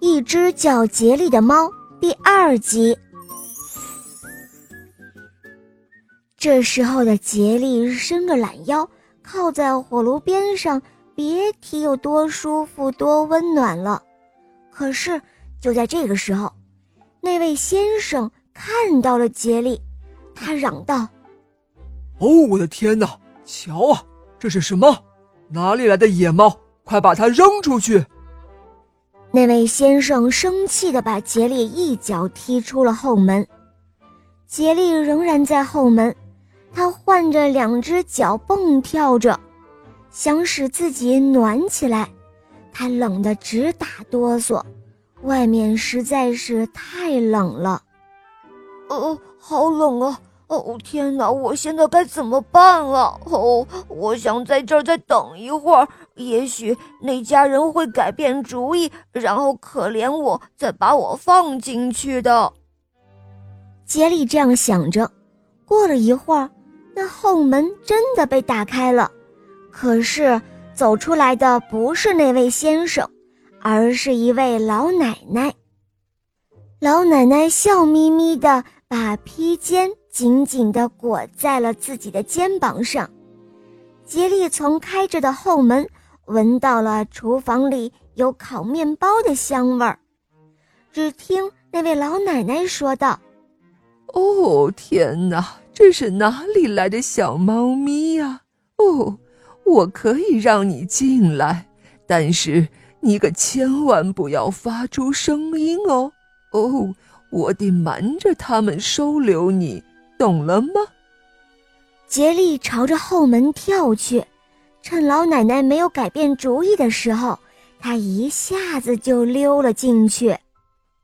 一只叫杰利的猫第二集。这时候的杰利伸个懒腰，靠在火炉边上，别提有多舒服、多温暖了。可是就在这个时候，那位先生看到了杰利，他嚷道：“哦，我的天哪！瞧啊，这是什么？哪里来的野猫？快把它扔出去！”那位先生生气地把杰利一脚踢出了后门。杰利仍然在后门，他换着两只脚蹦跳着，想使自己暖起来。他冷得直打哆嗦，外面实在是太冷了。哦，好冷啊！哦，天哪！我现在该怎么办啊？哦，我想在这儿再等一会儿，也许那家人会改变主意，然后可怜我，再把我放进去的。杰利这样想着。过了一会儿，那后门真的被打开了，可是走出来的不是那位先生，而是一位老奶奶。老奶奶笑眯眯的把披肩。紧紧地裹在了自己的肩膀上。杰利从开着的后门闻到了厨房里有烤面包的香味儿。只听那位老奶奶说道：“哦，天哪，这是哪里来的小猫咪呀？哦，我可以让你进来，但是你可千万不要发出声音哦。哦，我得瞒着他们收留你。”懂了吗？杰利朝着后门跳去，趁老奶奶没有改变主意的时候，他一下子就溜了进去。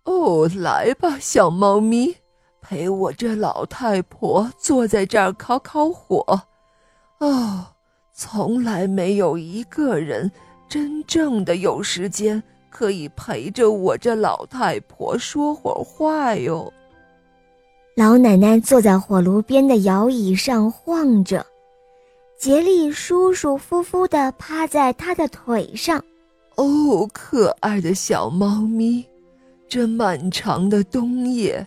哦，来吧，小猫咪，陪我这老太婆坐在这儿烤烤火。哦，从来没有一个人真正的有时间可以陪着我这老太婆说会儿话哟。老奶奶坐在火炉边的摇椅上晃着，杰利舒舒服服地趴在她的腿上。哦，可爱的小猫咪，这漫长的冬夜，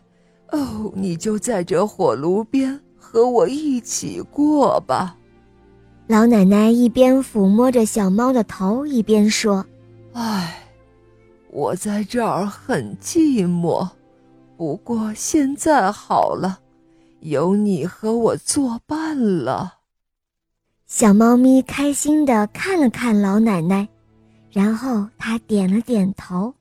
哦，你就在这火炉边和我一起过吧。老奶奶一边抚摸着小猫的头，一边说：“唉，我在这儿很寂寞。”不过现在好了，有你和我作伴了。小猫咪开心的看了看老奶奶，然后它点了点头。